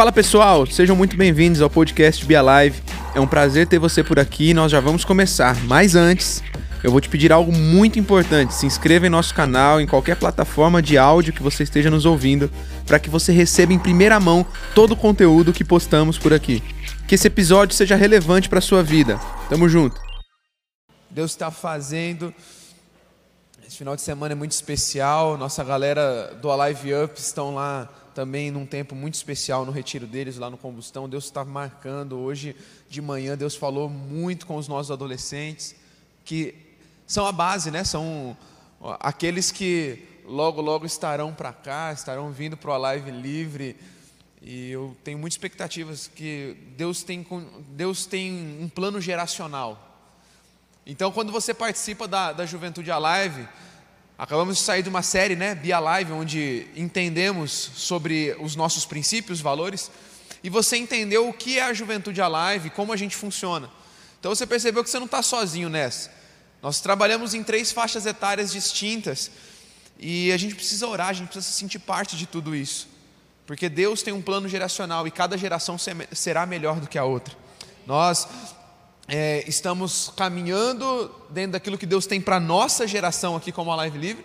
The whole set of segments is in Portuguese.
Fala pessoal, sejam muito bem-vindos ao podcast Be Alive. É um prazer ter você por aqui e nós já vamos começar. Mas antes, eu vou te pedir algo muito importante. Se inscreva em nosso canal, em qualquer plataforma de áudio que você esteja nos ouvindo, para que você receba em primeira mão todo o conteúdo que postamos por aqui. Que esse episódio seja relevante para sua vida. Tamo junto. Deus está fazendo. Esse final de semana é muito especial. Nossa galera do Alive Up estão lá também num tempo muito especial no retiro deles, lá no Combustão. Deus está marcando. Hoje de manhã, Deus falou muito com os nossos adolescentes, que são a base, né? São aqueles que logo, logo estarão para cá, estarão vindo para o Alive Livre. E eu tenho muitas expectativas que Deus tem, Deus tem um plano geracional. Então, quando você participa da, da Juventude Alive, acabamos de sair de uma série, né, Be Alive, onde entendemos sobre os nossos princípios, valores, e você entendeu o que é a Juventude Alive, como a gente funciona. Então, você percebeu que você não está sozinho nessa. Nós trabalhamos em três faixas etárias distintas e a gente precisa orar, a gente precisa se sentir parte de tudo isso, porque Deus tem um plano geracional e cada geração será melhor do que a outra. Nós é, estamos caminhando dentro daquilo que Deus tem para a nossa geração aqui como a Live Livre,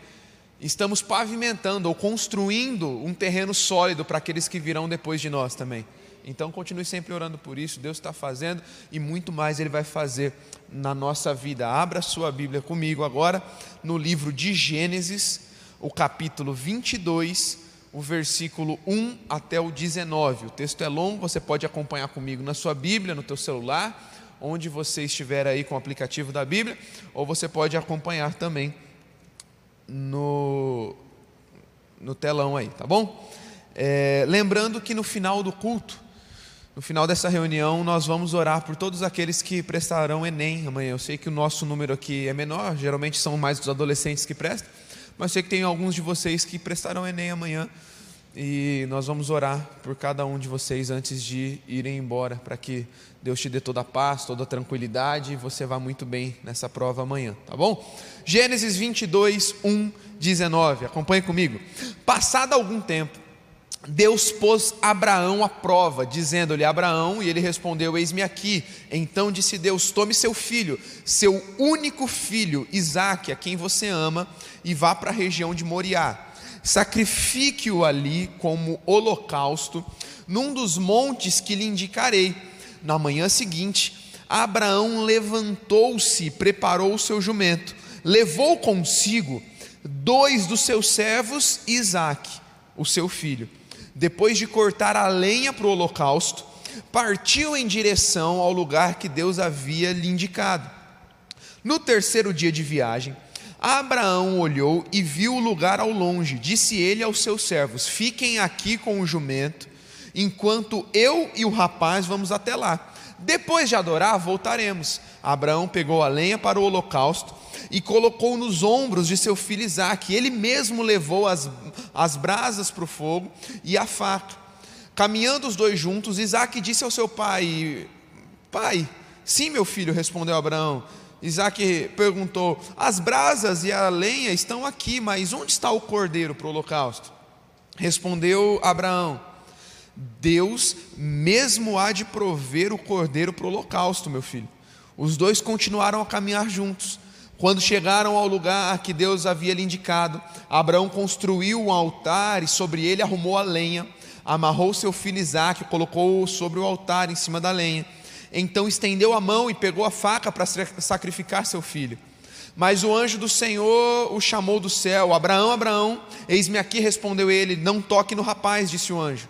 estamos pavimentando ou construindo um terreno sólido para aqueles que virão depois de nós também. Então continue sempre orando por isso, Deus está fazendo e muito mais Ele vai fazer na nossa vida. Abra sua Bíblia comigo agora no livro de Gênesis, o capítulo 22, o versículo 1 até o 19. O texto é longo, você pode acompanhar comigo na sua Bíblia, no teu celular, onde você estiver aí com o aplicativo da Bíblia, ou você pode acompanhar também no, no telão aí, tá bom? É, lembrando que no final do culto, no final dessa reunião, nós vamos orar por todos aqueles que prestarão Enem amanhã. Eu sei que o nosso número aqui é menor, geralmente são mais os adolescentes que prestam, mas sei que tem alguns de vocês que prestarão Enem amanhã. E nós vamos orar por cada um de vocês antes de irem embora, para que Deus te dê toda a paz, toda a tranquilidade e você vá muito bem nessa prova amanhã, tá bom? Gênesis 22, 1, 19. Acompanhe comigo. Passado algum tempo, Deus pôs Abraão à prova, dizendo-lhe: Abraão, e ele respondeu: Eis-me aqui. Então disse Deus: Tome seu filho, seu único filho, Isaque, a quem você ama, e vá para a região de Moriá. Sacrifique-o ali como holocausto, num dos montes que lhe indicarei. Na manhã seguinte, Abraão levantou-se, preparou o seu jumento, levou consigo dois dos seus servos e Isaque, o seu filho depois de cortar a lenha para o holocausto, partiu em direção ao lugar que Deus havia lhe indicado. No terceiro dia de viagem, Abraão olhou e viu o lugar ao longe. Disse ele aos seus servos: Fiquem aqui com o jumento, enquanto eu e o rapaz vamos até lá. Depois de adorar, voltaremos. Abraão pegou a lenha para o holocausto e colocou nos ombros de seu filho Isaque. Ele mesmo levou as, as brasas para o fogo e a faca. Caminhando os dois juntos, Isaque disse ao seu pai: Pai, sim, meu filho, respondeu Abraão. Isaac perguntou: As brasas e a lenha estão aqui, mas onde está o cordeiro para o holocausto? Respondeu Abraão: Deus mesmo há de prover o cordeiro para o holocausto, meu filho. Os dois continuaram a caminhar juntos. Quando chegaram ao lugar que Deus havia lhe indicado, Abraão construiu um altar e sobre ele arrumou a lenha, amarrou seu filho Isaque, colocou-o sobre o altar em cima da lenha. Então estendeu a mão e pegou a faca para sacrificar seu filho. Mas o anjo do Senhor o chamou do céu: Abraão, Abraão, eis-me aqui, respondeu ele. Não toque no rapaz, disse o anjo.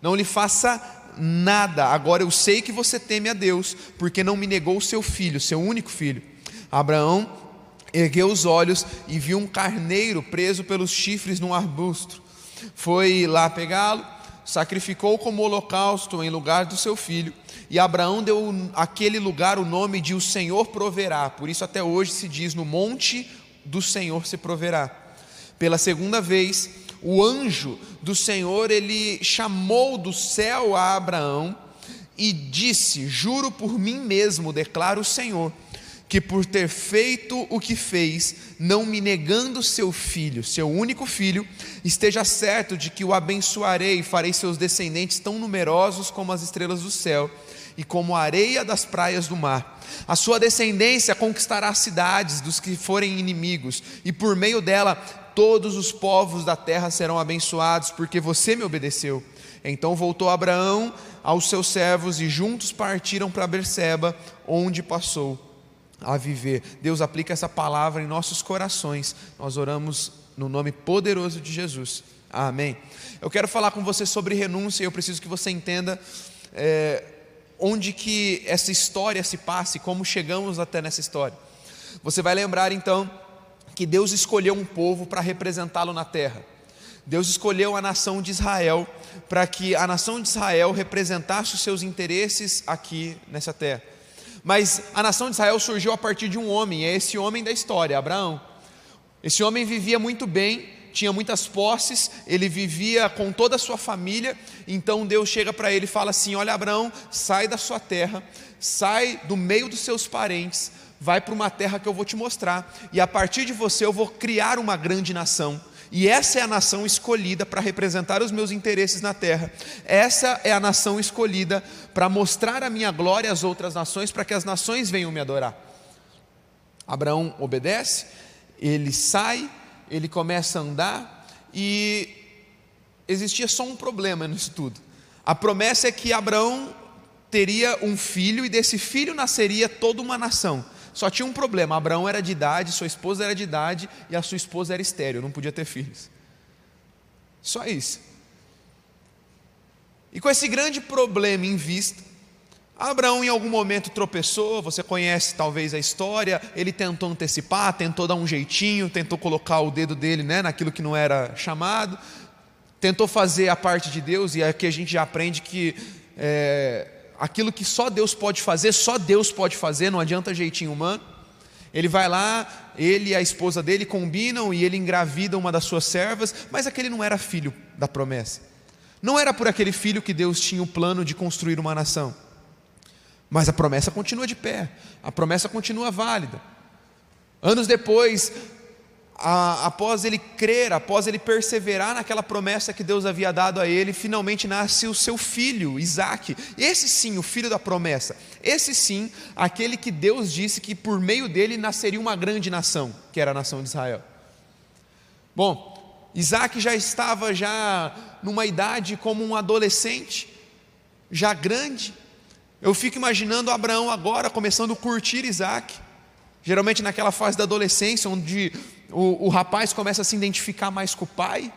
Não lhe faça nada. Agora eu sei que você teme a Deus, porque não me negou seu filho, seu único filho. Abraão ergueu os olhos e viu um carneiro preso pelos chifres num arbusto. Foi lá pegá-lo, sacrificou como holocausto em lugar do seu filho. E Abraão deu àquele lugar o nome de O Senhor proverá. Por isso, até hoje se diz: No monte do Senhor se proverá. Pela segunda vez, o anjo do Senhor ele chamou do céu a Abraão e disse: Juro por mim mesmo, declara o Senhor que por ter feito o que fez, não me negando seu filho, seu único filho, esteja certo de que o abençoarei e farei seus descendentes tão numerosos como as estrelas do céu e como a areia das praias do mar. A sua descendência conquistará cidades dos que forem inimigos, e por meio dela todos os povos da terra serão abençoados, porque você me obedeceu. Então voltou Abraão aos seus servos e juntos partiram para Berseba, onde passou a viver. Deus aplica essa palavra em nossos corações. Nós oramos no nome poderoso de Jesus. Amém. Eu quero falar com você sobre renúncia e eu preciso que você entenda é, onde que essa história se passa e como chegamos até nessa história. Você vai lembrar então que Deus escolheu um povo para representá-lo na terra. Deus escolheu a nação de Israel para que a nação de Israel representasse os seus interesses aqui nessa terra. Mas a nação de Israel surgiu a partir de um homem, é esse homem da história, Abraão. Esse homem vivia muito bem, tinha muitas posses, ele vivia com toda a sua família. Então Deus chega para ele e fala assim: Olha, Abraão, sai da sua terra, sai do meio dos seus parentes, vai para uma terra que eu vou te mostrar, e a partir de você eu vou criar uma grande nação. E essa é a nação escolhida para representar os meus interesses na terra. Essa é a nação escolhida para mostrar a minha glória às outras nações, para que as nações venham me adorar. Abraão obedece, ele sai, ele começa a andar e existia só um problema nisso tudo. A promessa é que Abraão teria um filho e desse filho nasceria toda uma nação. Só tinha um problema: Abraão era de idade, sua esposa era de idade e a sua esposa era estéreo, não podia ter filhos. Só isso. E com esse grande problema em vista, Abraão em algum momento tropeçou, você conhece talvez a história, ele tentou antecipar, tentou dar um jeitinho, tentou colocar o dedo dele né, naquilo que não era chamado, tentou fazer a parte de Deus, e aqui a gente já aprende que é, aquilo que só Deus pode fazer, só Deus pode fazer, não adianta jeitinho humano. Ele vai lá, ele e a esposa dele combinam e ele engravida uma das suas servas, mas aquele não era filho da promessa. Não era por aquele filho que Deus tinha o plano de construir uma nação. Mas a promessa continua de pé, a promessa continua válida. Anos depois, a, após ele crer, após ele perseverar naquela promessa que Deus havia dado a ele, finalmente nasce o seu filho, Isaac. Esse sim, o filho da promessa. Esse sim, aquele que Deus disse que por meio dele nasceria uma grande nação, que era a nação de Israel. Bom, Isaac já estava já numa idade como um adolescente, já grande. Eu fico imaginando Abraão agora começando a curtir Isaac. Geralmente naquela fase da adolescência, onde o, o rapaz começa a se identificar mais com o pai,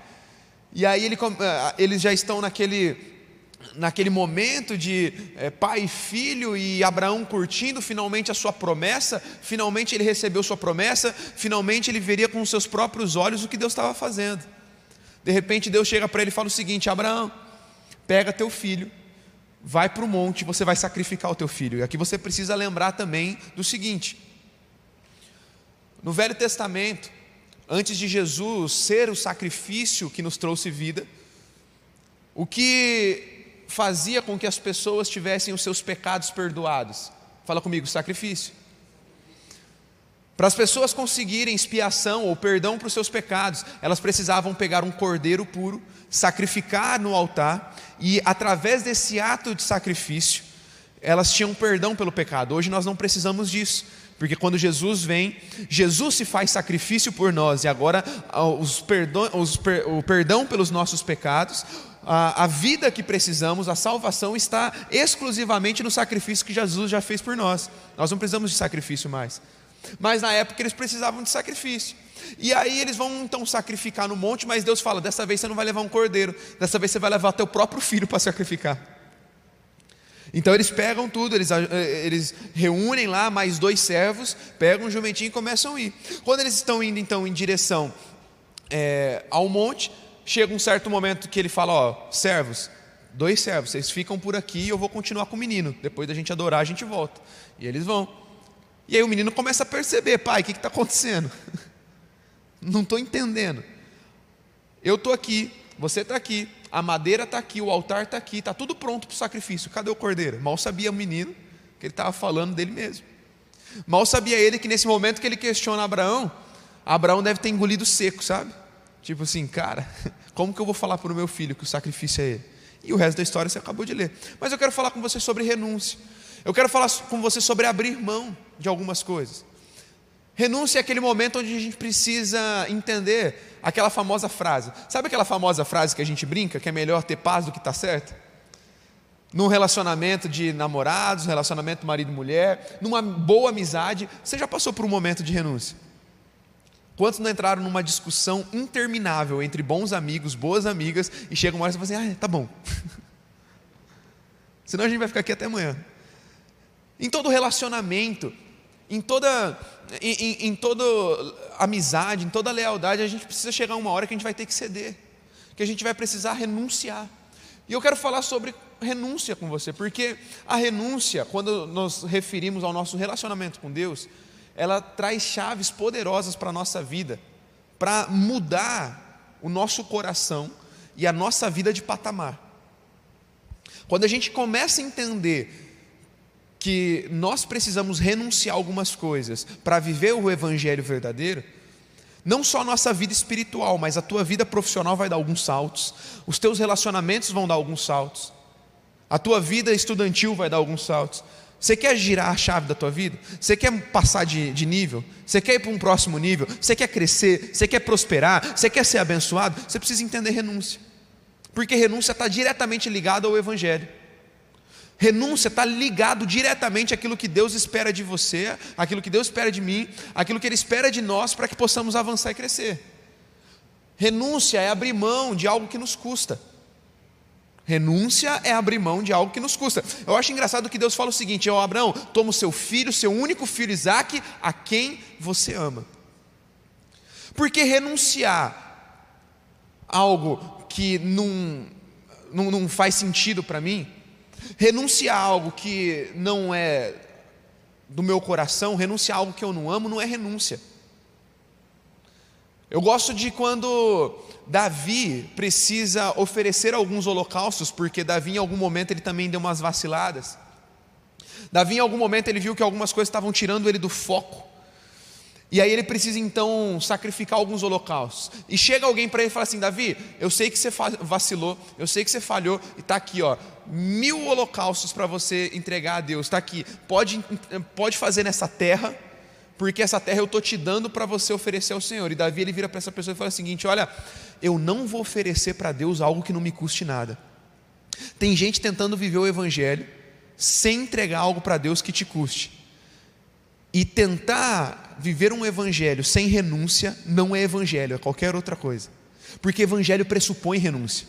e aí ele, eh, eles já estão naquele, naquele momento de é, pai e filho, e Abraão curtindo finalmente a sua promessa, finalmente ele recebeu sua promessa, finalmente ele veria com seus próprios olhos o que Deus estava fazendo. De repente Deus chega para ele e fala o seguinte: Abraão, pega teu filho, vai para o monte, você vai sacrificar o teu filho. E aqui você precisa lembrar também do seguinte: no Velho Testamento, antes de Jesus ser o sacrifício que nos trouxe vida, o que fazia com que as pessoas tivessem os seus pecados perdoados? Fala comigo, sacrifício. Para as pessoas conseguirem expiação ou perdão para os seus pecados, elas precisavam pegar um cordeiro puro, sacrificar no altar, e através desse ato de sacrifício, elas tinham perdão pelo pecado. Hoje nós não precisamos disso. Porque quando Jesus vem, Jesus se faz sacrifício por nós, e agora ah, os perdão, os, o perdão pelos nossos pecados, a, a vida que precisamos, a salvação está exclusivamente no sacrifício que Jesus já fez por nós. Nós não precisamos de sacrifício mais. Mas na época eles precisavam de sacrifício. E aí eles vão então sacrificar no monte, mas Deus fala: dessa vez você não vai levar um cordeiro, dessa vez você vai levar teu próprio filho para sacrificar. Então eles pegam tudo, eles, eh, eles reúnem lá mais dois servos, pegam um jumentinho e começam a ir. Quando eles estão indo então em direção é, ao monte, chega um certo momento que ele fala: Ó, servos, dois servos, vocês ficam por aqui e eu vou continuar com o menino. Depois da gente adorar, a gente volta. E eles vão. E aí o menino começa a perceber: pai, o que está acontecendo? Não estou entendendo. Eu estou aqui, você está aqui, a madeira está aqui, o altar está aqui, está tudo pronto para o sacrifício. Cadê o cordeiro? Mal sabia o menino que ele estava falando dele mesmo. Mal sabia ele que nesse momento que ele questiona Abraão, Abraão deve ter engolido seco, sabe? Tipo assim, cara, como que eu vou falar para o meu filho que o sacrifício é ele? E o resto da história você acabou de ler. Mas eu quero falar com você sobre renúncia. Eu quero falar com você sobre abrir mão de algumas coisas. Renúncia é aquele momento onde a gente precisa entender aquela famosa frase. Sabe aquela famosa frase que a gente brinca, que é melhor ter paz do que estar tá certo? Num relacionamento de namorados, relacionamento marido e mulher, numa boa amizade, você já passou por um momento de renúncia? Quantos não entraram numa discussão interminável entre bons amigos, boas amigas, e chega uma hora e você fala assim: ah, tá bom. Senão a gente vai ficar aqui até amanhã. Em todo relacionamento, em toda, em, em, toda amizade, em toda lealdade, a gente precisa chegar uma hora que a gente vai ter que ceder, que a gente vai precisar renunciar. E eu quero falar sobre renúncia com você, porque a renúncia, quando nos referimos ao nosso relacionamento com Deus, ela traz chaves poderosas para a nossa vida, para mudar o nosso coração e a nossa vida de patamar. Quando a gente começa a entender que nós precisamos renunciar algumas coisas para viver o evangelho verdadeiro, não só a nossa vida espiritual, mas a tua vida profissional vai dar alguns saltos, os teus relacionamentos vão dar alguns saltos, a tua vida estudantil vai dar alguns saltos. Você quer girar a chave da tua vida? Você quer passar de, de nível? Você quer ir para um próximo nível? Você quer crescer? Você quer prosperar? Você quer ser abençoado? Você precisa entender renúncia, porque renúncia está diretamente ligada ao Evangelho. Renúncia está ligado diretamente àquilo que Deus espera de você, àquilo que Deus espera de mim, àquilo que Ele espera de nós para que possamos avançar e crescer. Renúncia é abrir mão de algo que nos custa. Renúncia é abrir mão de algo que nos custa. Eu acho engraçado que Deus fala o seguinte: ó Abraão, toma o seu filho, seu único filho Isaac, a quem você ama. Porque renunciar algo que não, não, não faz sentido para mim, Renunciar a algo que não é do meu coração, renunciar a algo que eu não amo, não é renúncia. Eu gosto de quando Davi precisa oferecer alguns holocaustos, porque Davi em algum momento ele também deu umas vaciladas. Davi em algum momento ele viu que algumas coisas estavam tirando ele do foco. E aí ele precisa então sacrificar alguns holocaustos. E chega alguém para ele e fala assim: Davi, eu sei que você vacilou, eu sei que você falhou, e está aqui, ó, mil holocaustos para você entregar a Deus. Está aqui, pode, pode fazer nessa terra, porque essa terra eu estou te dando para você oferecer ao Senhor. E Davi ele vira para essa pessoa e fala o seguinte: Olha, eu não vou oferecer para Deus algo que não me custe nada. Tem gente tentando viver o Evangelho sem entregar algo para Deus que te custe. E tentar viver um evangelho sem renúncia não é evangelho, é qualquer outra coisa. Porque evangelho pressupõe renúncia.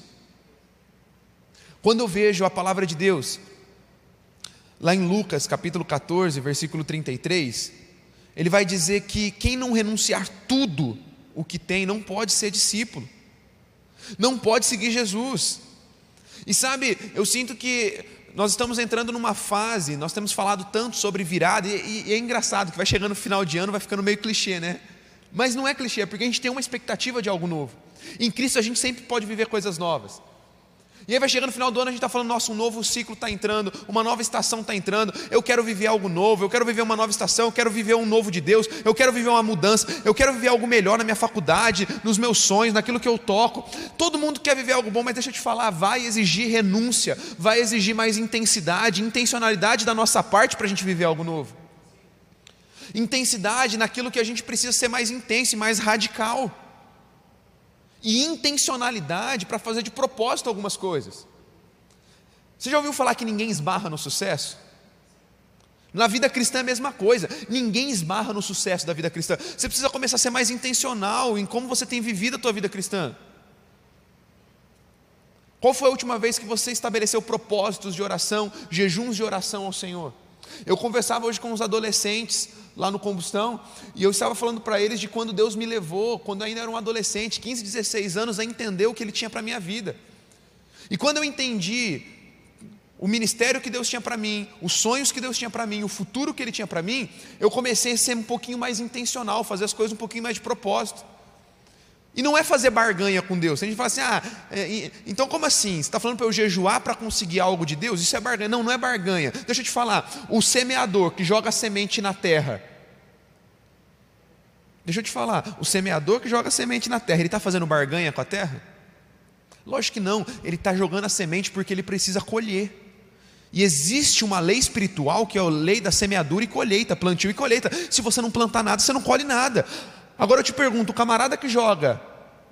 Quando eu vejo a palavra de Deus, lá em Lucas capítulo 14, versículo 33, ele vai dizer que quem não renunciar tudo o que tem não pode ser discípulo, não pode seguir Jesus. E sabe, eu sinto que nós estamos entrando numa fase, nós temos falado tanto sobre virada, e, e, é engraçado que vai chegando no final de ano, vai ficando meio clichê, né? Mas não é clichê, é porque a gente tem uma expectativa de algo novo. Em Cristo a gente sempre pode viver coisas novas. E aí vai chegando no final do ano, a gente está falando, nossa, um novo ciclo está entrando, uma nova estação está entrando, eu quero viver algo novo, eu quero viver uma nova estação, eu quero viver um novo de Deus, eu quero viver uma mudança, eu quero viver algo melhor na minha faculdade, nos meus sonhos, naquilo que eu toco. Todo mundo quer viver algo bom, mas deixa eu te falar, vai exigir renúncia, vai exigir mais intensidade, intencionalidade da nossa parte para a gente viver algo novo. Intensidade naquilo que a gente precisa ser mais intenso e mais radical e intencionalidade para fazer de propósito algumas coisas. Você já ouviu falar que ninguém esbarra no sucesso? Na vida cristã é a mesma coisa, ninguém esbarra no sucesso da vida cristã. Você precisa começar a ser mais intencional em como você tem vivido a tua vida cristã. Qual foi a última vez que você estabeleceu propósitos de oração, jejuns de oração ao Senhor? Eu conversava hoje com os adolescentes lá no Combustão, e eu estava falando para eles de quando Deus me levou, quando eu ainda era um adolescente, 15, 16 anos, a entender o que Ele tinha para a minha vida. E quando eu entendi o ministério que Deus tinha para mim, os sonhos que Deus tinha para mim, o futuro que Ele tinha para mim, eu comecei a ser um pouquinho mais intencional, fazer as coisas um pouquinho mais de propósito. E não é fazer barganha com Deus. A gente fala assim, ah, é, então como assim? Você está falando para eu jejuar para conseguir algo de Deus? Isso é barganha. Não, não é barganha. Deixa eu te falar, o semeador que joga semente na terra. Deixa eu te falar, o semeador que joga semente na terra, ele está fazendo barganha com a terra? Lógico que não, ele está jogando a semente porque ele precisa colher. E existe uma lei espiritual que é a lei da semeadura e colheita, plantio e colheita. Se você não plantar nada, você não colhe nada. Agora eu te pergunto: o camarada que joga,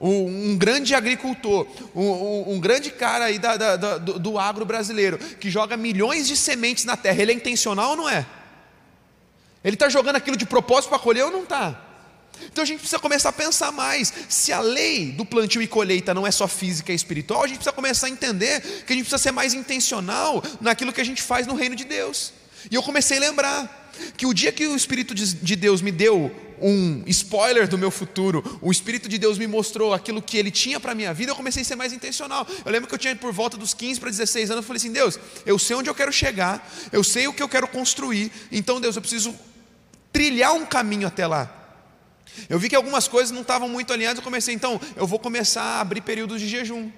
um, grande agricultor, um, grande cara aí da, da, da, do, do agro brasileiro, que joga milhões de sementes na terra, ele é intencional ou não é? Ele está jogando aquilo de propósito para colher ou não está? Então a gente precisa começar a pensar mais. Se a lei do plantio e colheita não é só física e espiritual, a gente precisa começar a entender que a gente precisa ser mais intencional naquilo que a gente faz no reino de Deus. E eu comecei a lembrar que o dia que o Espírito de Deus me deu um spoiler do meu futuro, o Espírito de Deus me mostrou aquilo que Ele tinha para a minha vida, eu comecei a ser mais intencional. Eu lembro que eu tinha por volta dos 15 para 16 anos, eu falei assim: Deus, eu sei onde eu quero chegar, eu sei o que eu quero construir, então, Deus, eu preciso trilhar um caminho até lá. Eu vi que algumas coisas não estavam muito alinhadas, eu comecei, então, eu vou começar a abrir períodos de jejum.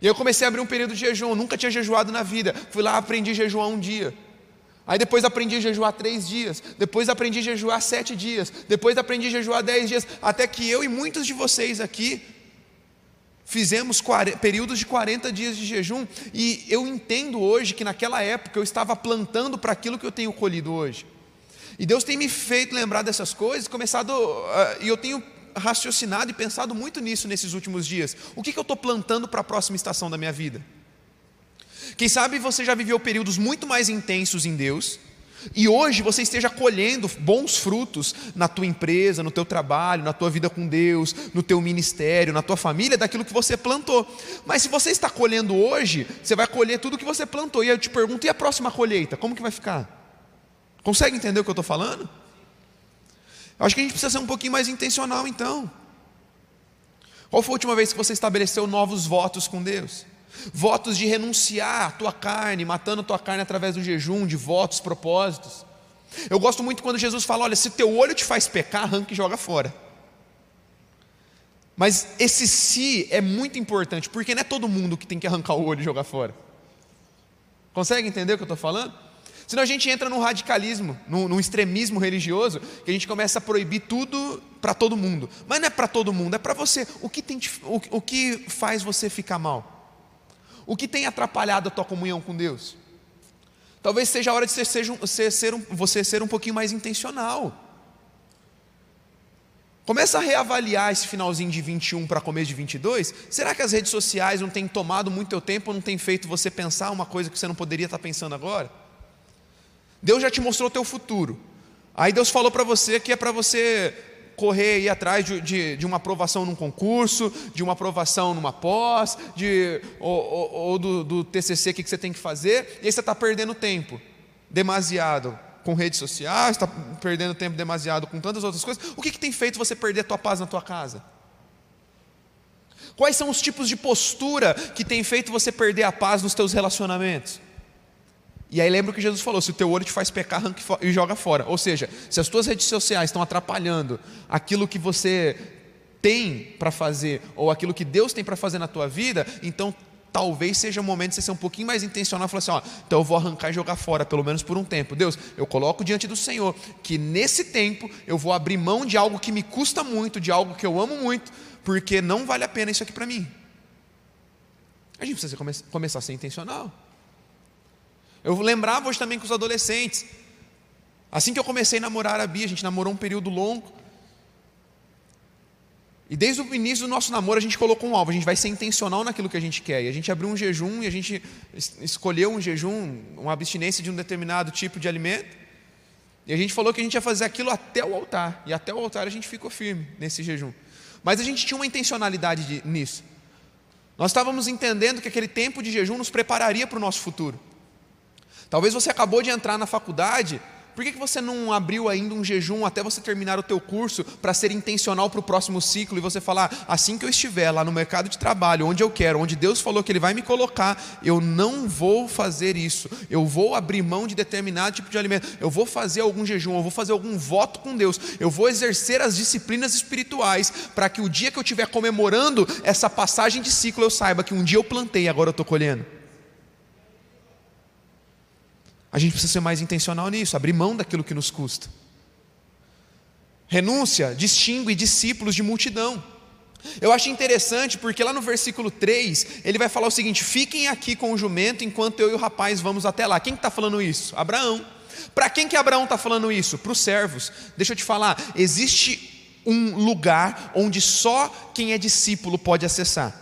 E eu comecei a abrir um período de jejum, eu nunca tinha jejuado na vida. Fui lá, aprendi a jejuar um dia. Aí depois aprendi a jejuar três dias, depois aprendi a jejuar sete dias, depois aprendi a jejuar dez dias, até que eu e muitos de vocês aqui fizemos períodos de 40 dias de jejum, e eu entendo hoje que naquela época eu estava plantando para aquilo que eu tenho colhido hoje. E Deus tem me feito lembrar dessas coisas, começado, uh, e eu tenho raciocinado e pensado muito nisso nesses últimos dias. O que, que eu estou plantando para a próxima estação da minha vida? Quem sabe você já viveu períodos muito mais intensos em Deus, e hoje você esteja colhendo bons frutos na tua empresa, no teu trabalho, na tua vida com Deus, no teu ministério, na tua família, daquilo que você plantou. Mas se você está colhendo hoje, você vai colher tudo que você plantou. E eu te pergunto, e a próxima colheita? Como que vai ficar? Consegue entender o que eu estou falando? Eu acho que a gente precisa ser um pouquinho mais intencional então. Qual foi a última vez que você estabeleceu novos votos com Deus? Votos de renunciar à tua carne, matando a tua carne através do jejum, de votos, propósitos. Eu gosto muito quando Jesus fala: olha, se teu olho te faz pecar, arranca e joga fora. Mas esse se é muito importante, porque não é todo mundo que tem que arrancar o olho e jogar fora. Consegue entender o que eu estou falando? Senão a gente entra num radicalismo, num, num extremismo religioso, que a gente começa a proibir tudo para todo mundo. Mas não é para todo mundo, é para você. O que, tem, o, o que faz você ficar mal? O que tem atrapalhado a tua comunhão com Deus? Talvez seja a hora de você ser, você ser, um, você ser um pouquinho mais intencional. Começa a reavaliar esse finalzinho de 21 para começo de 22. Será que as redes sociais não têm tomado muito teu tempo, não têm feito você pensar uma coisa que você não poderia estar pensando agora? Deus já te mostrou o teu futuro. Aí Deus falou para você que é para você correr aí atrás de, de, de, uma aprovação num concurso, de uma aprovação numa pós, de, ou, ou, ou do, do, TCC que, que você tem que fazer, e aí você está perdendo tempo, demasiado, com redes sociais, está perdendo tempo demasiado com tantas outras coisas. O que, que tem feito você perder a tua paz na tua casa? Quais são os tipos de postura que tem feito você perder a paz nos teus relacionamentos? E aí lembra o que Jesus falou: se o teu olho te faz pecar, arranque e joga fora. Ou seja, se as tuas redes sociais estão atrapalhando aquilo que você tem para fazer, ou aquilo que Deus tem para fazer na tua vida, então talvez seja o momento de você ser um pouquinho mais intencional e falar assim: ó, então eu vou arrancar e jogar fora, pelo menos por um tempo. Deus, eu coloco diante do Senhor que nesse tempo eu vou abrir mão de algo que me custa muito, de algo que eu amo muito, porque não vale a pena isso aqui para mim. A gente precisa come começar a ser intencional. Eu lembrava hoje também com os adolescentes. Assim que eu comecei a namorar a Bia, a gente namorou um período longo. E desde o início do nosso namoro a gente colocou um alvo, a gente vai ser intencional naquilo que a gente quer. E a gente abriu um jejum e a gente escolheu um jejum, uma abstinência de um determinado tipo de alimento. E a gente falou que a gente ia fazer aquilo até o altar. E até o altar a gente ficou firme nesse jejum. Mas a gente tinha uma intencionalidade de, nisso. Nós estávamos entendendo que aquele tempo de jejum nos prepararia para o nosso futuro. Talvez você acabou de entrar na faculdade, por que, que você não abriu ainda um jejum até você terminar o teu curso para ser intencional para o próximo ciclo e você falar, assim que eu estiver lá no mercado de trabalho, onde eu quero, onde Deus falou que Ele vai me colocar, eu não vou fazer isso, eu vou abrir mão de determinado tipo de alimento, eu vou fazer algum jejum, eu vou fazer algum voto com Deus, eu vou exercer as disciplinas espirituais para que o dia que eu estiver comemorando essa passagem de ciclo eu saiba que um dia eu plantei e agora eu estou colhendo. A gente precisa ser mais intencional nisso, abrir mão daquilo que nos custa. Renúncia distingue discípulos de multidão. Eu acho interessante porque lá no versículo 3 ele vai falar o seguinte: fiquem aqui com o jumento enquanto eu e o rapaz vamos até lá. Quem está falando isso? Abraão. Para quem que Abraão está falando isso? Para os servos. Deixa eu te falar: existe um lugar onde só quem é discípulo pode acessar.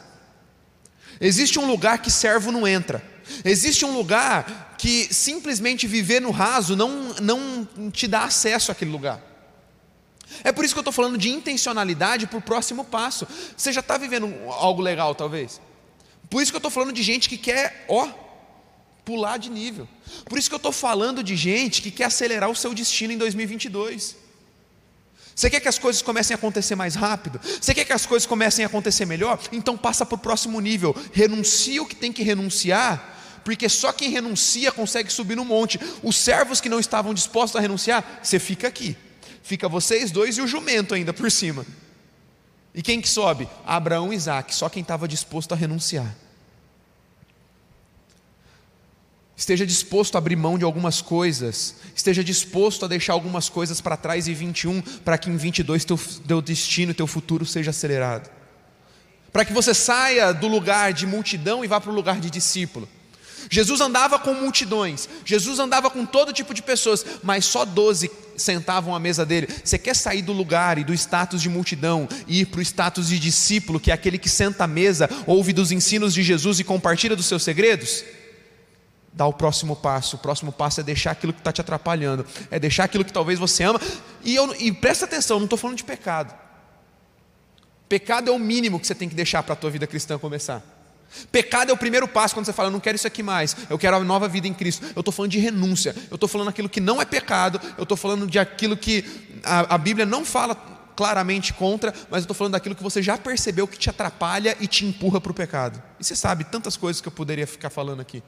Existe um lugar que servo não entra. Existe um lugar que simplesmente viver no raso não, não te dá acesso àquele lugar. É por isso que eu estou falando de intencionalidade para o próximo passo. Você já está vivendo algo legal, talvez. Por isso que eu estou falando de gente que quer, ó, pular de nível. Por isso que eu estou falando de gente que quer acelerar o seu destino em 2022. Você quer que as coisas comecem a acontecer mais rápido? Você quer que as coisas comecem a acontecer melhor? Então passa para o próximo nível. Renuncia o que tem que renunciar porque só quem renuncia consegue subir no monte. Os servos que não estavam dispostos a renunciar, você fica aqui. Fica vocês dois e o jumento ainda por cima. E quem que sobe? Abraão e Isaac, só quem estava disposto a renunciar. Esteja disposto a abrir mão de algumas coisas, esteja disposto a deixar algumas coisas para trás em 21, para que em 22 teu, teu destino, teu futuro seja acelerado. Para que você saia do lugar de multidão e vá para o lugar de discípulo. Jesus andava com multidões, Jesus andava com todo tipo de pessoas, mas só doze sentavam à mesa dele. Você quer sair do lugar e do status de multidão e ir para o status de discípulo, que é aquele que senta à mesa, ouve dos ensinos de Jesus e compartilha dos seus segredos? Dá o próximo passo. O próximo passo é deixar aquilo que está te atrapalhando, é deixar aquilo que talvez você ama. E, eu, e presta atenção, não estou falando de pecado. Pecado é o mínimo que você tem que deixar para a tua vida cristã começar. Pecado é o primeiro passo quando você fala, eu não quero isso aqui mais, eu quero a nova vida em Cristo. Eu estou falando de renúncia, eu estou falando aquilo que não é pecado, eu estou falando de aquilo que a, a Bíblia não fala claramente contra, mas eu estou falando daquilo que você já percebeu que te atrapalha e te empurra para o pecado. E você sabe tantas coisas que eu poderia ficar falando aqui.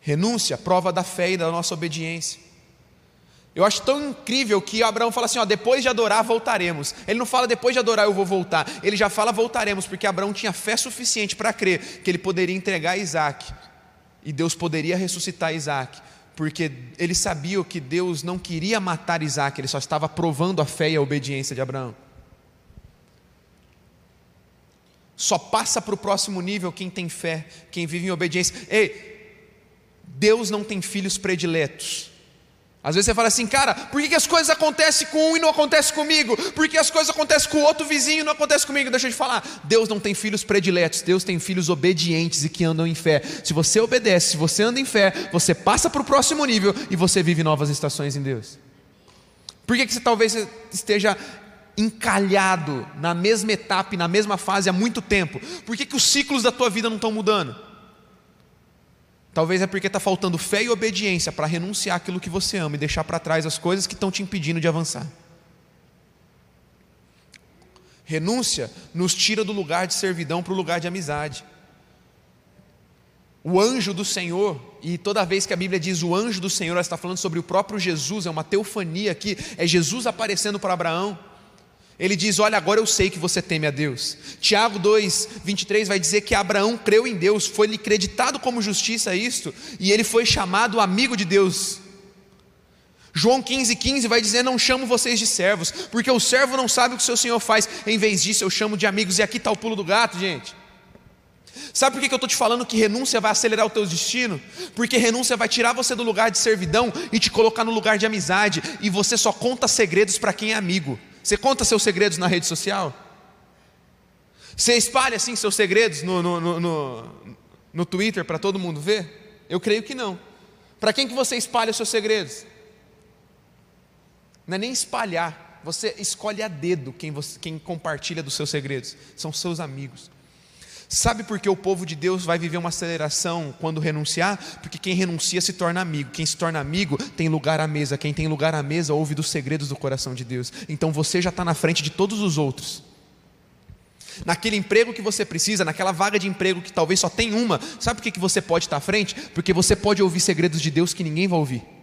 Renúncia, prova da fé e da nossa obediência. Eu acho tão incrível que Abraão fala assim: ó, depois de adorar, voltaremos. Ele não fala depois de adorar, eu vou voltar. Ele já fala voltaremos, porque Abraão tinha fé suficiente para crer que ele poderia entregar Isaac e Deus poderia ressuscitar Isaac, porque ele sabia que Deus não queria matar Isaac, ele só estava provando a fé e a obediência de Abraão. Só passa para o próximo nível quem tem fé, quem vive em obediência. Ei, Deus não tem filhos prediletos. Às vezes você fala assim, cara, por que, que as coisas acontecem com um e não acontecem comigo? Por que as coisas acontecem com o outro vizinho e não acontecem comigo? Deixa eu te falar, Deus não tem filhos prediletos, Deus tem filhos obedientes e que andam em fé. Se você obedece, se você anda em fé, você passa para o próximo nível e você vive novas estações em Deus. Por que, que você talvez esteja encalhado na mesma etapa na mesma fase há muito tempo? Por que, que os ciclos da tua vida não estão mudando? Talvez é porque está faltando fé e obediência para renunciar aquilo que você ama e deixar para trás as coisas que estão te impedindo de avançar. Renúncia nos tira do lugar de servidão para o lugar de amizade. O anjo do Senhor, e toda vez que a Bíblia diz o anjo do Senhor, ela está falando sobre o próprio Jesus, é uma teofania aqui, é Jesus aparecendo para Abraão. Ele diz: Olha, agora eu sei que você teme a Deus. Tiago 2, 23 vai dizer que Abraão creu em Deus, foi-lhe creditado como justiça isto, e ele foi chamado amigo de Deus. João 15, 15 vai dizer: Não chamo vocês de servos, porque o servo não sabe o que o seu senhor faz, em vez disso eu chamo de amigos. E aqui está o pulo do gato, gente. Sabe por que eu estou te falando que renúncia vai acelerar o teu destino? Porque renúncia vai tirar você do lugar de servidão e te colocar no lugar de amizade, e você só conta segredos para quem é amigo. Você conta seus segredos na rede social? Você espalha assim seus segredos no, no, no, no, no Twitter para todo mundo ver? Eu creio que não. Para quem que você espalha os seus segredos? Não é nem espalhar, você escolhe a dedo quem, você, quem compartilha dos seus segredos, são seus amigos. Sabe por que o povo de Deus vai viver uma aceleração quando renunciar? Porque quem renuncia se torna amigo. Quem se torna amigo tem lugar à mesa. Quem tem lugar à mesa ouve dos segredos do coração de Deus. Então você já está na frente de todos os outros. Naquele emprego que você precisa, naquela vaga de emprego que talvez só tem uma, sabe por que, você pode estar à frente? Porque você pode ouvir segredos de Deus que ninguém vai ouvir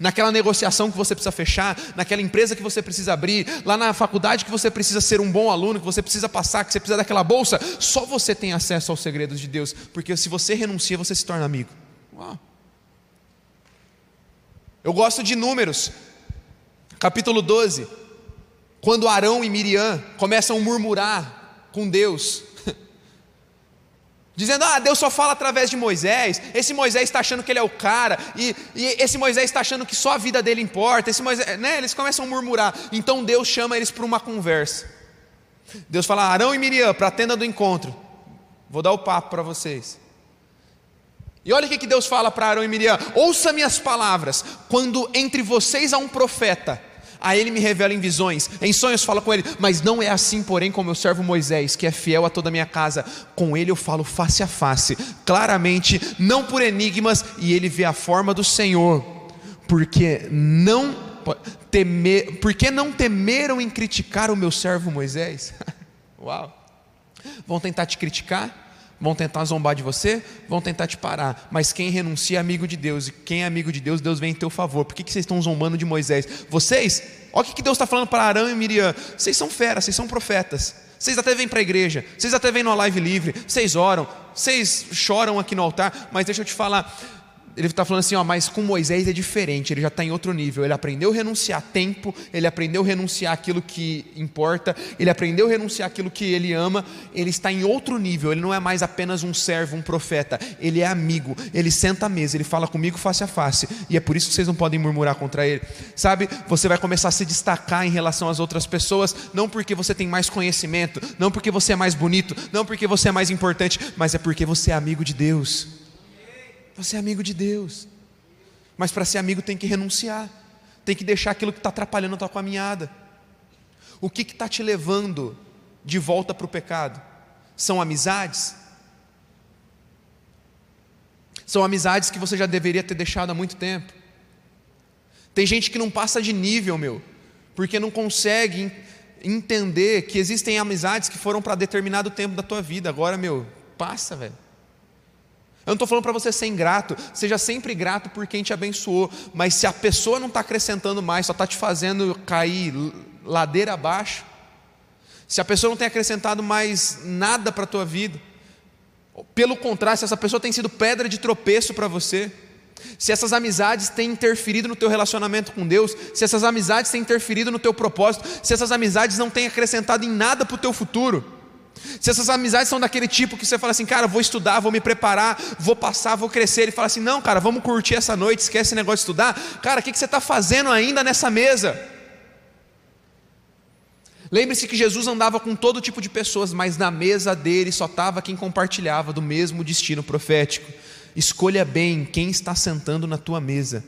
naquela negociação que você precisa fechar, naquela empresa que você precisa abrir, lá na faculdade que você precisa ser um bom aluno, que você precisa passar, que você precisa daquela bolsa, só você tem acesso aos segredos de Deus, porque se você renuncia, você se torna amigo. Uau. Eu gosto de números, capítulo 12, quando Arão e Miriam começam a murmurar com Deus, Dizendo, ah, Deus só fala através de Moisés. Esse Moisés está achando que ele é o cara, e, e, esse Moisés está achando que só a vida dele importa. Esse Moisés, né? Eles começam a murmurar. Então Deus chama eles para uma conversa. Deus fala, Arão e Miriam, para a tenda do encontro. Vou dar o papo para vocês. E olha o que Deus fala para Arão e Miriam: ouça minhas palavras. Quando entre vocês há um profeta, a ele me revela em visões, em sonhos fala com ele, mas não é assim, porém, com meu servo Moisés, que é fiel a toda a minha casa. Com ele eu falo face a face, claramente, não por enigmas, e ele vê a forma do Senhor, porque não temer, porque não temeram em criticar o meu servo Moisés? Uau! Vão tentar te criticar? Vão tentar zombar de você, vão tentar te parar. Mas quem renuncia é amigo de Deus. E quem é amigo de Deus, Deus vem em teu favor. Por que, que vocês estão zombando de Moisés? Vocês, olha o que Deus está falando para Arão e Miriam. Vocês são feras, vocês são profetas. Vocês até vêm para a igreja, vocês até vêm numa live livre, vocês oram, vocês choram aqui no altar, mas deixa eu te falar, ele está falando assim, ó, mas com Moisés é diferente, ele já está em outro nível. Ele aprendeu a renunciar tempo, ele aprendeu a renunciar aquilo que importa, ele aprendeu a renunciar aquilo que ele ama, ele está em outro nível, ele não é mais apenas um servo, um profeta, ele é amigo, ele senta à mesa, ele fala comigo face a face, e é por isso que vocês não podem murmurar contra ele. Sabe, você vai começar a se destacar em relação às outras pessoas, não porque você tem mais conhecimento, não porque você é mais bonito, não porque você é mais importante, mas é porque você é amigo de Deus. Você é amigo de Deus. Mas para ser amigo tem que renunciar. Tem que deixar aquilo que está atrapalhando a tua caminhada. O que está te levando de volta para o pecado? São amizades? São amizades que você já deveria ter deixado há muito tempo. Tem gente que não passa de nível, meu, porque não consegue entender que existem amizades que foram para determinado tempo da tua vida. Agora, meu, passa, velho. Eu não estou falando para você ser ingrato, seja sempre grato por quem te abençoou, mas se a pessoa não está acrescentando mais, só está te fazendo cair ladeira abaixo, se a pessoa não tem acrescentado mais nada para a tua vida, pelo contrário, se essa pessoa tem sido pedra de tropeço para você, se essas amizades têm interferido no teu relacionamento com Deus, se essas amizades têm interferido no teu propósito, se essas amizades não têm acrescentado em nada para o teu futuro, se essas amizades são daquele tipo que você fala assim, cara, vou estudar, vou me preparar, vou passar, vou crescer. Ele fala assim, não, cara, vamos curtir essa noite, esquece esse negócio de estudar. Cara, o que você está fazendo ainda nessa mesa? Lembre-se que Jesus andava com todo tipo de pessoas, mas na mesa dele só estava quem compartilhava do mesmo destino profético. Escolha bem quem está sentando na tua mesa.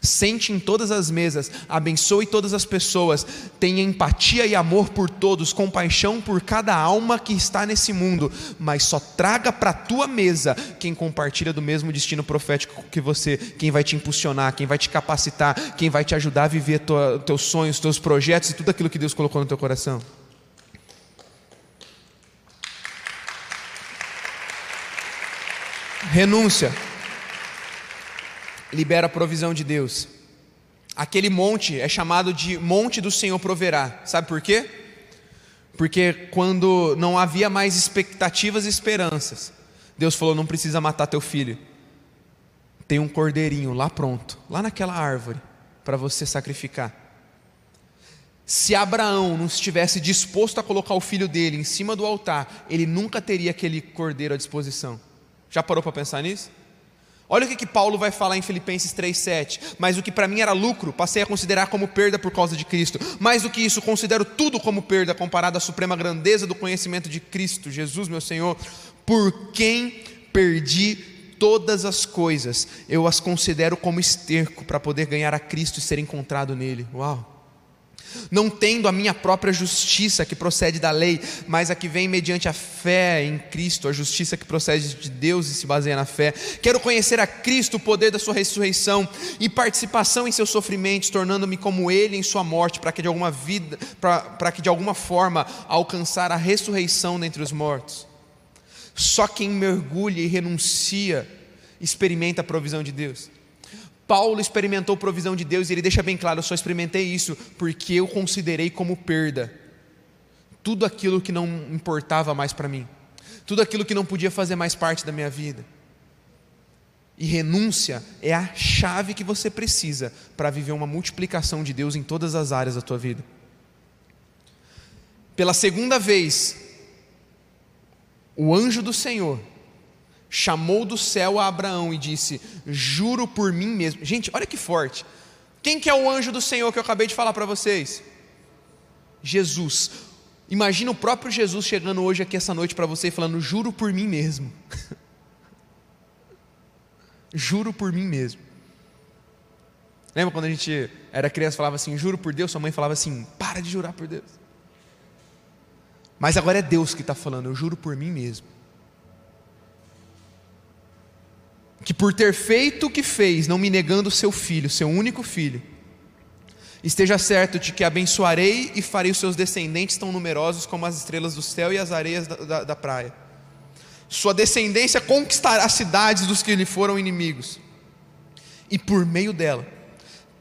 Sente em todas as mesas, abençoe todas as pessoas, tenha empatia e amor por todos, compaixão por cada alma que está nesse mundo, mas só traga para a tua mesa quem compartilha do mesmo destino profético que você, quem vai te impulsionar, quem vai te capacitar, quem vai te ajudar a viver tua, teus sonhos, teus projetos e tudo aquilo que Deus colocou no teu coração. Renúncia libera a provisão de Deus. Aquele monte é chamado de Monte do Senhor proverá. Sabe por quê? Porque quando não havia mais expectativas e esperanças, Deus falou: não precisa matar teu filho. Tem um cordeirinho lá pronto, lá naquela árvore, para você sacrificar. Se Abraão não estivesse disposto a colocar o filho dele em cima do altar, ele nunca teria aquele cordeiro à disposição. Já parou para pensar nisso? Olha o que, que Paulo vai falar em Filipenses 3,7. Mas o que para mim era lucro, passei a considerar como perda por causa de Cristo. Mais do que isso, considero tudo como perda comparado à suprema grandeza do conhecimento de Cristo, Jesus, meu Senhor, por quem perdi todas as coisas. Eu as considero como esterco para poder ganhar a Cristo e ser encontrado nele. Uau! Não tendo a minha própria justiça que procede da lei, mas a que vem mediante a fé em Cristo, a justiça que procede de Deus e se baseia na fé. Quero conhecer a Cristo, o poder da sua ressurreição e participação em seus sofrimentos, tornando-me como ele em sua morte, para que de alguma vida, para que de alguma forma alcançar a ressurreição dentre os mortos. Só quem mergulha e renuncia experimenta a provisão de Deus. Paulo experimentou provisão de Deus e ele deixa bem claro: eu só experimentei isso porque eu considerei como perda tudo aquilo que não importava mais para mim, tudo aquilo que não podia fazer mais parte da minha vida. E renúncia é a chave que você precisa para viver uma multiplicação de Deus em todas as áreas da tua vida. Pela segunda vez, o anjo do Senhor chamou do céu a Abraão e disse: Juro por mim mesmo. Gente, olha que forte. Quem que é o anjo do Senhor que eu acabei de falar para vocês? Jesus. Imagina o próprio Jesus chegando hoje aqui essa noite para você e falando: Juro por mim mesmo. Juro por mim mesmo. Lembra quando a gente era criança falava assim: Juro por Deus? Sua mãe falava assim: Para de jurar por Deus. Mas agora é Deus que está falando: Eu juro por mim mesmo. Que por ter feito o que fez, não me negando seu filho, seu único filho, esteja certo de que abençoarei e farei os seus descendentes tão numerosos como as estrelas do céu e as areias da, da, da praia. Sua descendência conquistará as cidades dos que lhe foram inimigos, e por meio dela,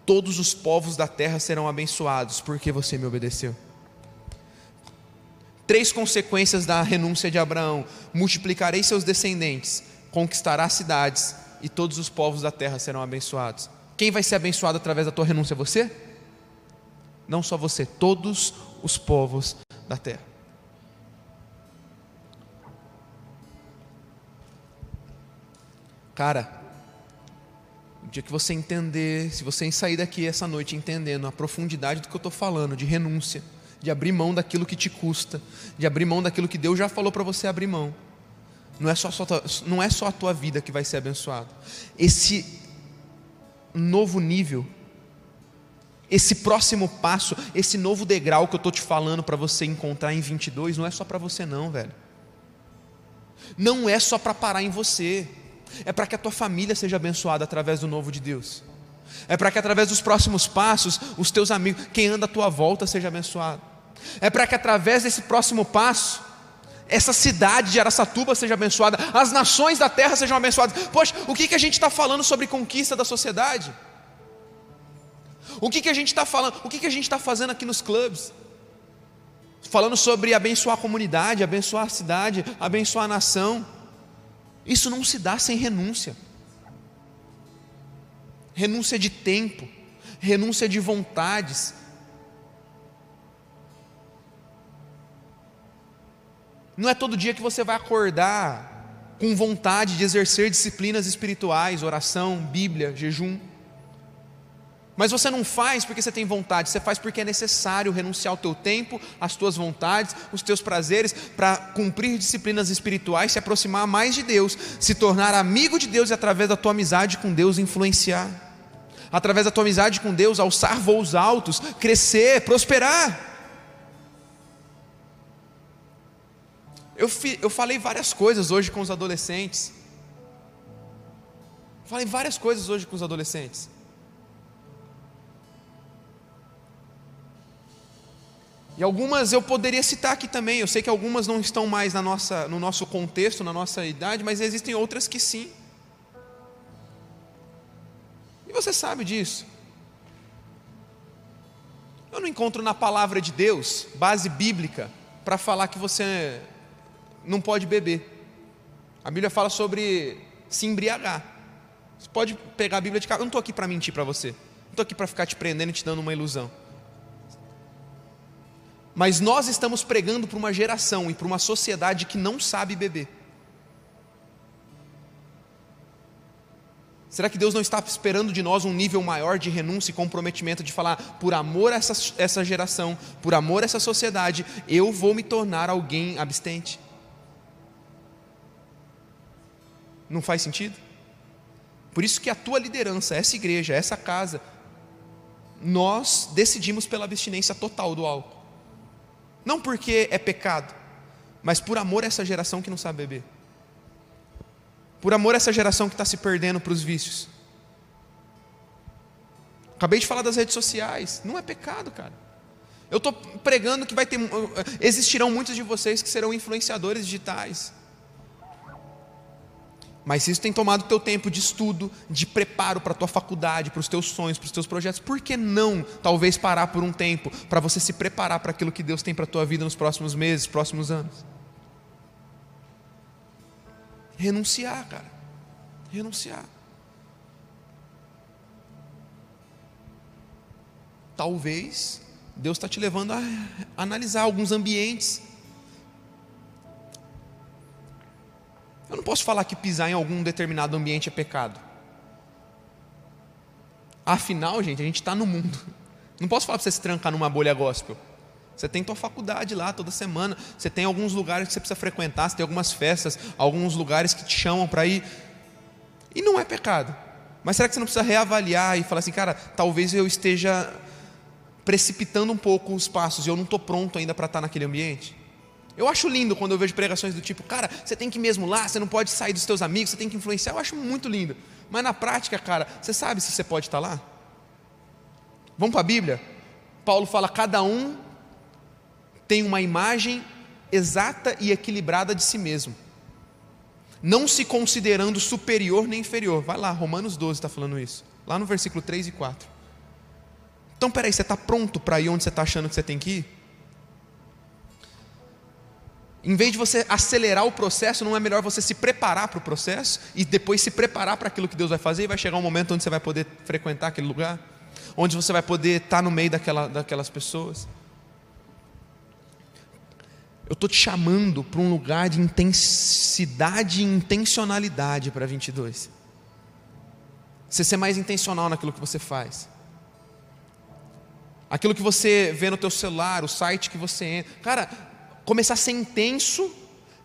todos os povos da terra serão abençoados, porque você me obedeceu. Três consequências da renúncia de Abraão: multiplicarei seus descendentes, conquistará cidades e todos os povos da terra serão abençoados. Quem vai ser abençoado através da tua renúncia? Você? Não só você, todos os povos da terra. Cara, o dia que você entender, se você sair daqui essa noite entendendo a profundidade do que eu estou falando, de renúncia, de abrir mão daquilo que te custa, de abrir mão daquilo que Deus já falou para você abrir mão não é só, só, não é só a tua vida que vai ser abençoada. Esse novo nível, esse próximo passo, esse novo degrau que eu estou te falando para você encontrar em 22, não é só para você, não, velho. Não é só para parar em você. É para que a tua família seja abençoada através do novo de Deus. É para que através dos próximos passos, os teus amigos, quem anda à tua volta, seja abençoado. É para que através desse próximo passo, essa cidade de Araçatuba seja abençoada, as nações da terra sejam abençoadas. Poxa, o que, que a gente está falando sobre conquista da sociedade? O que, que a gente está falando? O que, que a gente está fazendo aqui nos clubes? Falando sobre abençoar a comunidade, abençoar a cidade, abençoar a nação. Isso não se dá sem renúncia. Renúncia de tempo, renúncia de vontades, Não é todo dia que você vai acordar com vontade de exercer disciplinas espirituais, oração, Bíblia, jejum. Mas você não faz porque você tem vontade, você faz porque é necessário renunciar ao teu tempo, às tuas vontades, os teus prazeres, para cumprir disciplinas espirituais, se aproximar mais de Deus, se tornar amigo de Deus e através da tua amizade com Deus influenciar. Através da tua amizade com Deus, alçar voos altos, crescer, prosperar. Eu, fi, eu falei várias coisas hoje com os adolescentes. Falei várias coisas hoje com os adolescentes. E algumas eu poderia citar aqui também. Eu sei que algumas não estão mais na nossa, no nosso contexto, na nossa idade, mas existem outras que sim. E você sabe disso. Eu não encontro na palavra de Deus base bíblica para falar que você não pode beber. A Bíblia fala sobre se embriagar. Você pode pegar a Bíblia de cá. Eu não estou aqui para mentir para você. Não estou aqui para ficar te prendendo e te dando uma ilusão. Mas nós estamos pregando para uma geração e para uma sociedade que não sabe beber. Será que Deus não está esperando de nós um nível maior de renúncia e comprometimento de falar, por amor a essa, essa geração, por amor a essa sociedade, eu vou me tornar alguém abstente? Não faz sentido? Por isso que a tua liderança, essa igreja, essa casa, nós decidimos pela abstinência total do álcool. Não porque é pecado, mas por amor a essa geração que não sabe beber. Por amor a essa geração que está se perdendo para os vícios. Acabei de falar das redes sociais. Não é pecado, cara. Eu estou pregando que vai ter. Existirão muitos de vocês que serão influenciadores digitais. Mas se isso tem tomado teu tempo de estudo, de preparo para a tua faculdade, para os teus sonhos, para os teus projetos, por que não talvez parar por um tempo para você se preparar para aquilo que Deus tem para a tua vida nos próximos meses, próximos anos? Renunciar, cara. Renunciar. Talvez Deus está te levando a analisar alguns ambientes Eu não posso falar que pisar em algum determinado ambiente é pecado. Afinal, gente, a gente está no mundo. Não posso falar para você se trancar numa bolha gospel. Você tem tua faculdade lá toda semana. Você tem alguns lugares que você precisa frequentar. Você tem algumas festas, alguns lugares que te chamam para ir. E não é pecado. Mas será que você não precisa reavaliar e falar assim, cara, talvez eu esteja precipitando um pouco os passos e eu não estou pronto ainda para estar naquele ambiente? Eu acho lindo quando eu vejo pregações do tipo, cara, você tem que ir mesmo lá, você não pode sair dos seus amigos, você tem que influenciar. Eu acho muito lindo. Mas na prática, cara, você sabe se você pode estar lá? Vamos para a Bíblia? Paulo fala: cada um tem uma imagem exata e equilibrada de si mesmo, não se considerando superior nem inferior. Vai lá, Romanos 12 está falando isso, lá no versículo 3 e 4. Então, peraí, você está pronto para ir onde você está achando que você tem que ir? Em vez de você acelerar o processo, não é melhor você se preparar para o processo e depois se preparar para aquilo que Deus vai fazer e vai chegar um momento onde você vai poder frequentar aquele lugar, onde você vai poder estar no meio daquela, daquelas pessoas. Eu estou te chamando para um lugar de intensidade e intencionalidade para 22. Você ser mais intencional naquilo que você faz. Aquilo que você vê no teu celular, o site que você entra. Cara, começar a ser intenso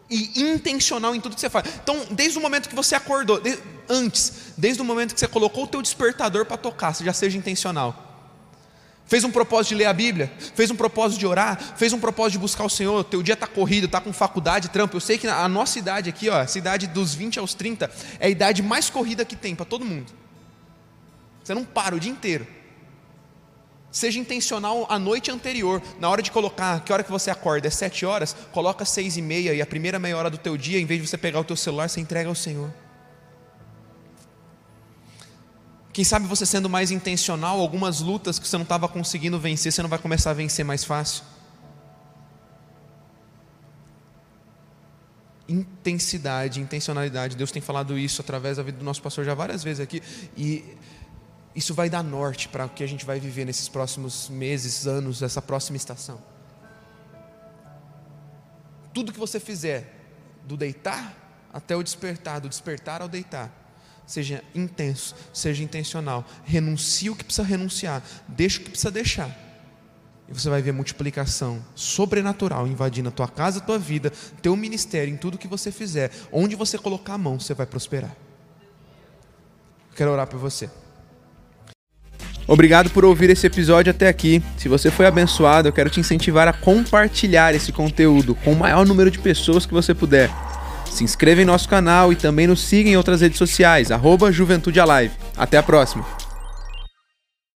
e intencional em tudo que você faz. Então, desde o momento que você acordou, de, antes, desde o momento que você colocou o teu despertador para tocar, você já seja intencional. Fez um propósito de ler a Bíblia, fez um propósito de orar, fez um propósito de buscar o Senhor, teu dia está corrido, está com faculdade, trampo. Eu sei que a nossa idade aqui, ó, essa idade dos 20 aos 30, é a idade mais corrida que tem para todo mundo. Você não para o dia inteiro. Seja intencional a noite anterior, na hora de colocar, que hora que você acorda? É sete horas? Coloca seis e meia e a primeira meia hora do teu dia, em vez de você pegar o teu celular, você entrega ao Senhor. Quem sabe você sendo mais intencional, algumas lutas que você não estava conseguindo vencer, você não vai começar a vencer mais fácil. Intensidade, intencionalidade. Deus tem falado isso através da vida do nosso pastor já várias vezes aqui. E isso vai dar norte para o que a gente vai viver nesses próximos meses, anos, essa próxima estação. Tudo que você fizer, do deitar até o despertar, do despertar ao deitar, seja intenso, seja intencional, renuncie o que precisa renunciar, deixa o que precisa deixar. E você vai ver multiplicação sobrenatural invadindo a tua casa, a tua vida, teu ministério, em tudo que você fizer. Onde você colocar a mão, você vai prosperar. quero orar por você. Obrigado por ouvir esse episódio até aqui. Se você foi abençoado, eu quero te incentivar a compartilhar esse conteúdo com o maior número de pessoas que você puder. Se inscreva em nosso canal e também nos siga em outras redes sociais, arroba Juventude Alive. Até a próxima!